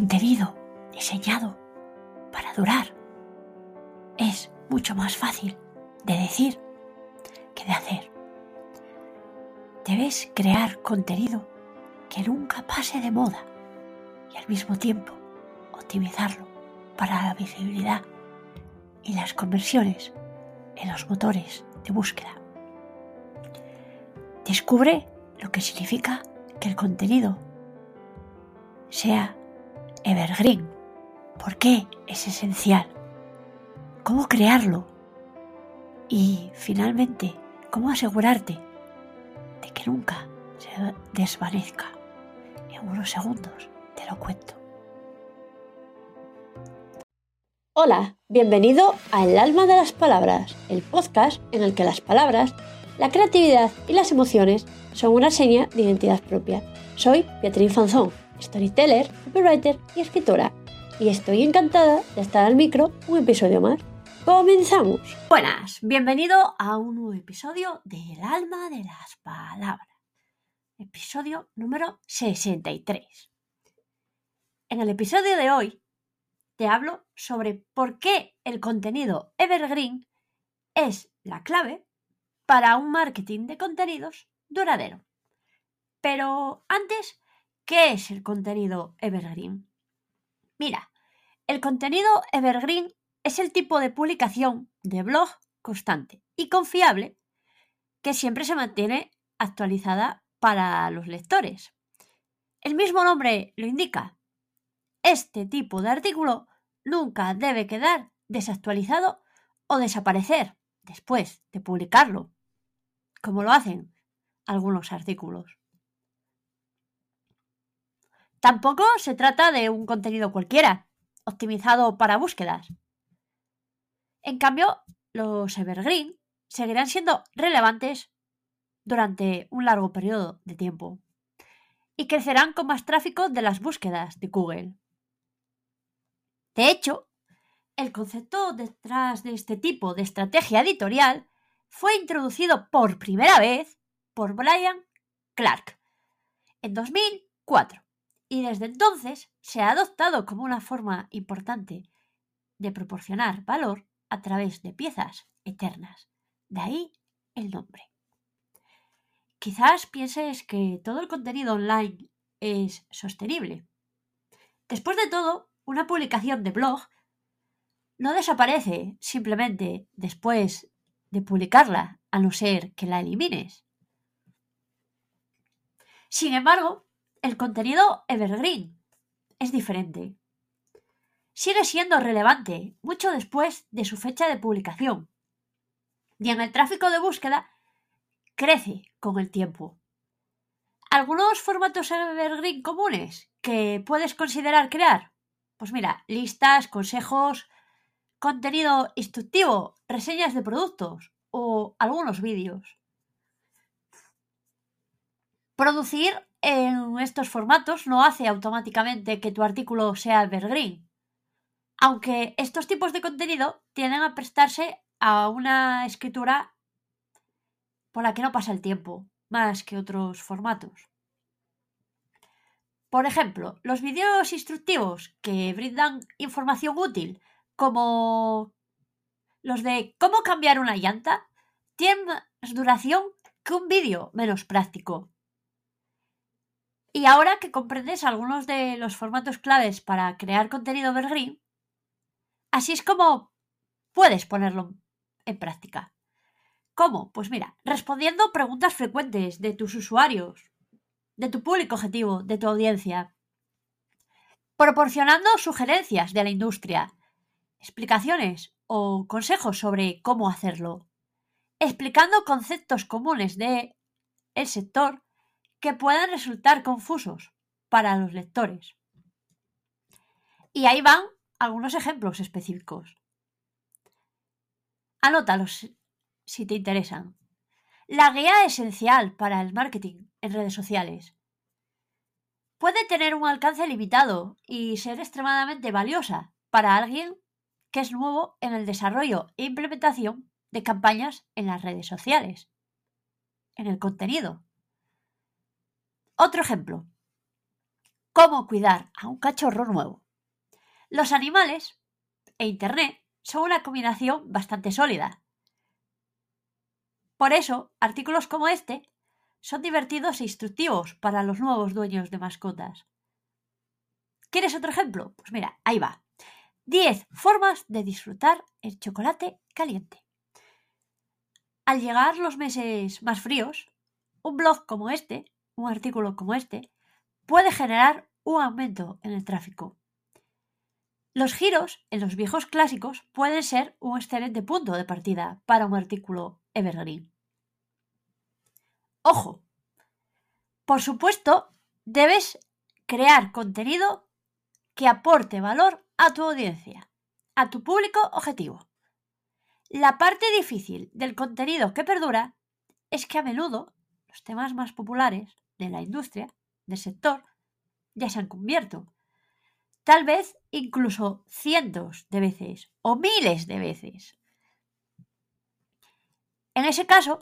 contenido diseñado para durar es mucho más fácil de decir que de hacer. Debes crear contenido que nunca pase de moda y al mismo tiempo optimizarlo para la visibilidad y las conversiones en los motores de búsqueda. Descubre lo que significa que el contenido sea evergreen. ¿Por qué es esencial? ¿Cómo crearlo? Y finalmente, ¿cómo asegurarte de que nunca se desvanezca? En unos segundos te lo cuento. Hola, bienvenido a El alma de las palabras, el podcast en el que las palabras, la creatividad y las emociones son una seña de identidad propia. Soy Beatriz Fanzón, storyteller, copywriter y escritora, y estoy encantada de estar al micro un episodio más. ¡Comenzamos! Buenas, bienvenido a un nuevo episodio de El alma de las palabras. Episodio número 63. En el episodio de hoy te hablo sobre por qué el contenido evergreen es la clave para un marketing de contenidos duradero. Pero antes, ¿qué es el contenido evergreen? Mira, el contenido evergreen es el tipo de publicación de blog constante y confiable que siempre se mantiene actualizada para los lectores. El mismo nombre lo indica. Este tipo de artículo nunca debe quedar desactualizado o desaparecer después de publicarlo, como lo hacen algunos artículos. Tampoco se trata de un contenido cualquiera, optimizado para búsquedas. En cambio, los evergreen seguirán siendo relevantes durante un largo periodo de tiempo y crecerán con más tráfico de las búsquedas de Google. De hecho, el concepto detrás de este tipo de estrategia editorial fue introducido por primera vez por Brian Clark en 2004 y desde entonces se ha adoptado como una forma importante de proporcionar valor a través de piezas eternas. De ahí el nombre. Quizás pienses que todo el contenido online es sostenible. Después de todo, una publicación de blog no desaparece simplemente después de publicarla, a no ser que la elimines. Sin embargo, el contenido evergreen es diferente. Sigue siendo relevante mucho después de su fecha de publicación. Y en el tráfico de búsqueda crece con el tiempo. Algunos formatos evergreen comunes que puedes considerar crear pues mira, listas, consejos, contenido instructivo, reseñas de productos o algunos vídeos. Producir en estos formatos no hace automáticamente que tu artículo sea evergreen, aunque estos tipos de contenido tienden a prestarse a una escritura por la que no pasa el tiempo, más que otros formatos. Por ejemplo, los vídeos instructivos que brindan información útil, como los de cómo cambiar una llanta, tienen más duración que un vídeo menos práctico. Y ahora que comprendes algunos de los formatos claves para crear contenido evergreen, así es como puedes ponerlo en práctica. ¿Cómo? Pues mira, respondiendo preguntas frecuentes de tus usuarios, de tu público objetivo, de tu audiencia, proporcionando sugerencias de la industria, explicaciones o consejos sobre cómo hacerlo, explicando conceptos comunes de el sector que puedan resultar confusos para los lectores. Y ahí van algunos ejemplos específicos. Anótalos si te interesan. La guía esencial para el marketing en redes sociales. Puede tener un alcance limitado y ser extremadamente valiosa para alguien que es nuevo en el desarrollo e implementación de campañas en las redes sociales, en el contenido. Otro ejemplo. cómo cuidar a un cachorro nuevo. Los animales e Internet son una combinación bastante sólida. Por eso, artículos como este son divertidos e instructivos para los nuevos dueños de mascotas. ¿Quieres otro ejemplo? Pues mira, ahí va. 10 formas de disfrutar el chocolate caliente. Al llegar los meses más fríos, un blog como este, un artículo como este, puede generar un aumento en el tráfico. Los giros en los viejos clásicos pueden ser un excelente punto de partida para un artículo evergreen. Ojo, por supuesto, debes crear contenido que aporte valor a tu audiencia, a tu público objetivo. La parte difícil del contenido que perdura es que a menudo los temas más populares de la industria, del sector, ya se han cubierto. Tal vez incluso cientos de veces o miles de veces. En ese caso,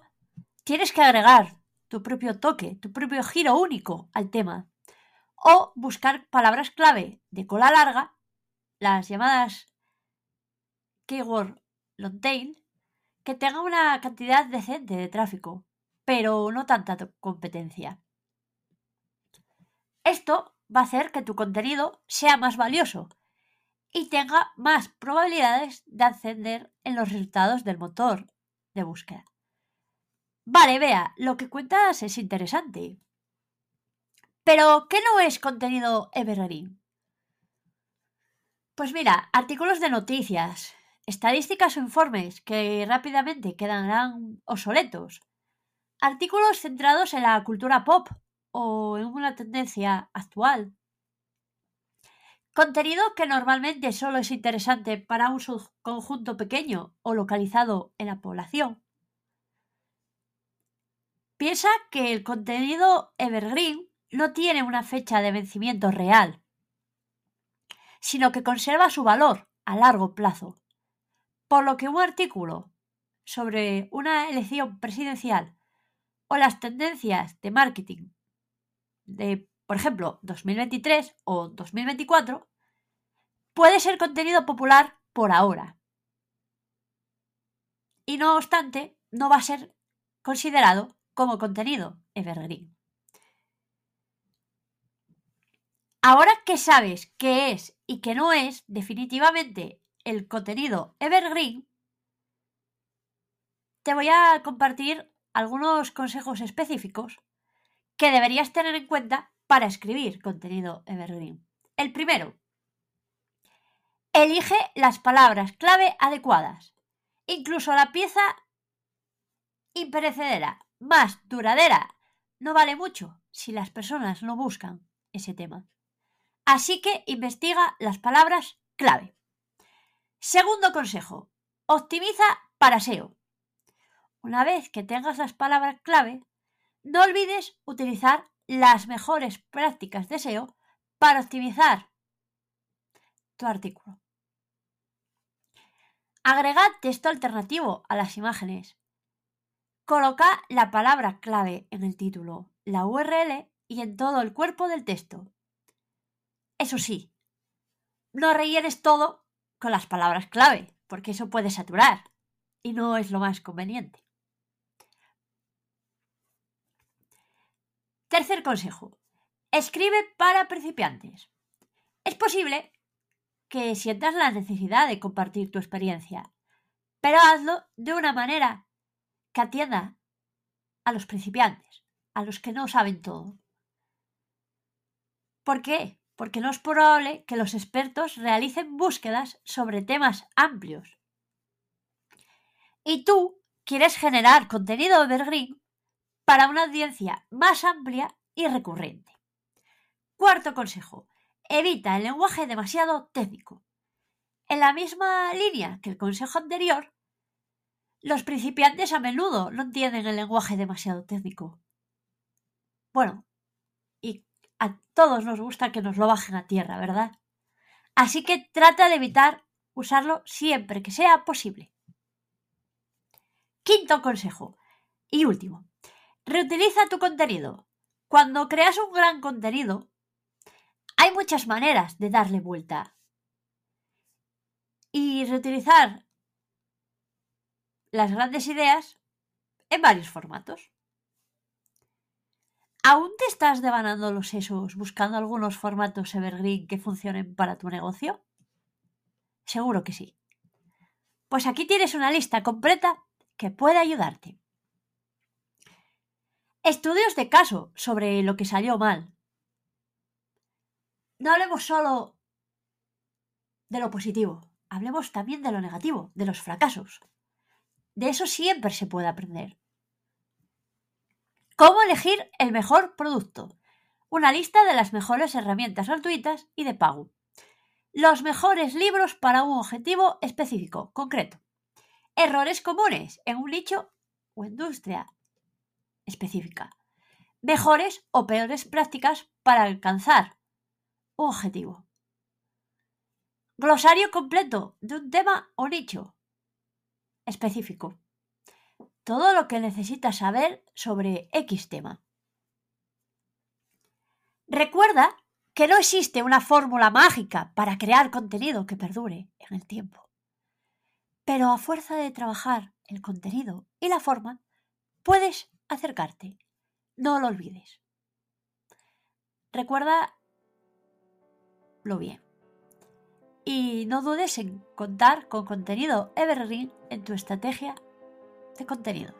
tienes que agregar tu propio toque, tu propio giro único al tema o buscar palabras clave de cola larga, las llamadas keyword long tail, que tengan una cantidad decente de tráfico, pero no tanta competencia. Esto va a hacer que tu contenido sea más valioso y tenga más probabilidades de ascender en los resultados del motor de búsqueda. Vale, vea, lo que cuentas es interesante, pero, ¿qué no es contenido evergreen? Pues mira, artículos de noticias, estadísticas o informes que rápidamente quedarán obsoletos, artículos centrados en la cultura pop o en una tendencia actual, contenido que normalmente solo es interesante para un subconjunto pequeño o localizado en la población. Piensa que el contenido evergreen no tiene una fecha de vencimiento real, sino que conserva su valor a largo plazo. Por lo que un artículo sobre una elección presidencial o las tendencias de marketing de, por ejemplo, 2023 o 2024, puede ser contenido popular por ahora. Y no obstante, no va a ser considerado como contenido evergreen. Ahora que sabes qué es y qué no es definitivamente el contenido evergreen, te voy a compartir algunos consejos específicos que deberías tener en cuenta para escribir contenido evergreen. El primero, elige las palabras clave adecuadas. Incluso la pieza imperecedera más duradera no vale mucho si las personas no buscan ese tema. Así que investiga las palabras clave. Segundo consejo, optimiza para SEO. Una vez que tengas las palabras clave, no olvides utilizar las mejores prácticas de SEO para optimizar tu artículo. Agrega texto alternativo a las imágenes. Coloca la palabra clave en el título, la URL y en todo el cuerpo del texto. Eso sí, no rellenes todo con las palabras clave, porque eso puede saturar y no es lo más conveniente. Tercer consejo. Escribe para principiantes. Es posible que sientas la necesidad de compartir tu experiencia, pero hazlo de una manera que atienda a los principiantes, a los que no saben todo. ¿Por qué? porque no es probable que los expertos realicen búsquedas sobre temas amplios. Y tú quieres generar contenido evergreen para una audiencia más amplia y recurrente. Cuarto consejo. Evita el lenguaje demasiado técnico. En la misma línea que el consejo anterior, los principiantes a menudo no entienden el lenguaje demasiado técnico. Bueno, a todos nos gusta que nos lo bajen a tierra, ¿verdad? Así que trata de evitar usarlo siempre que sea posible. Quinto consejo y último. Reutiliza tu contenido. Cuando creas un gran contenido, Hay muchas maneras de darle vuelta y reutilizar las grandes ideas en varios formatos. ¿Aún te estás devanando los sesos buscando algunos formatos evergreen que funcionen para tu negocio? Seguro que sí. Pues aquí tienes una lista completa que puede ayudarte. Estudios de caso sobre lo que salió mal. No hablemos solo de lo positivo, hablemos también de lo negativo, de los fracasos. De eso siempre se puede aprender. ¿Cómo elegir el mejor producto? Una lista de las mejores herramientas gratuitas y de pago. Los mejores libros para un objetivo específico, concreto. Errores comunes en un nicho o industria específica. Mejores o peores prácticas para alcanzar un objetivo. Glosario completo de un tema o nicho específico todo lo que necesitas saber sobre X tema. Recuerda que no existe una fórmula mágica para crear contenido que perdure en el tiempo. Pero a fuerza de trabajar el contenido y la forma, puedes acercarte. No lo olvides. Recuerda lo bien. Y no dudes en contar con contenido evergreen en tu estrategia contenidos.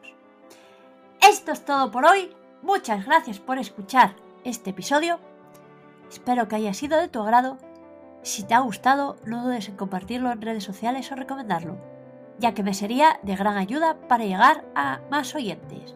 Esto es todo por hoy. Muchas gracias por escuchar este episodio. Espero que haya sido de tu agrado. Si te ha gustado, no dudes en compartirlo en redes sociales o recomendarlo, ya que me sería de gran ayuda para llegar a más oyentes.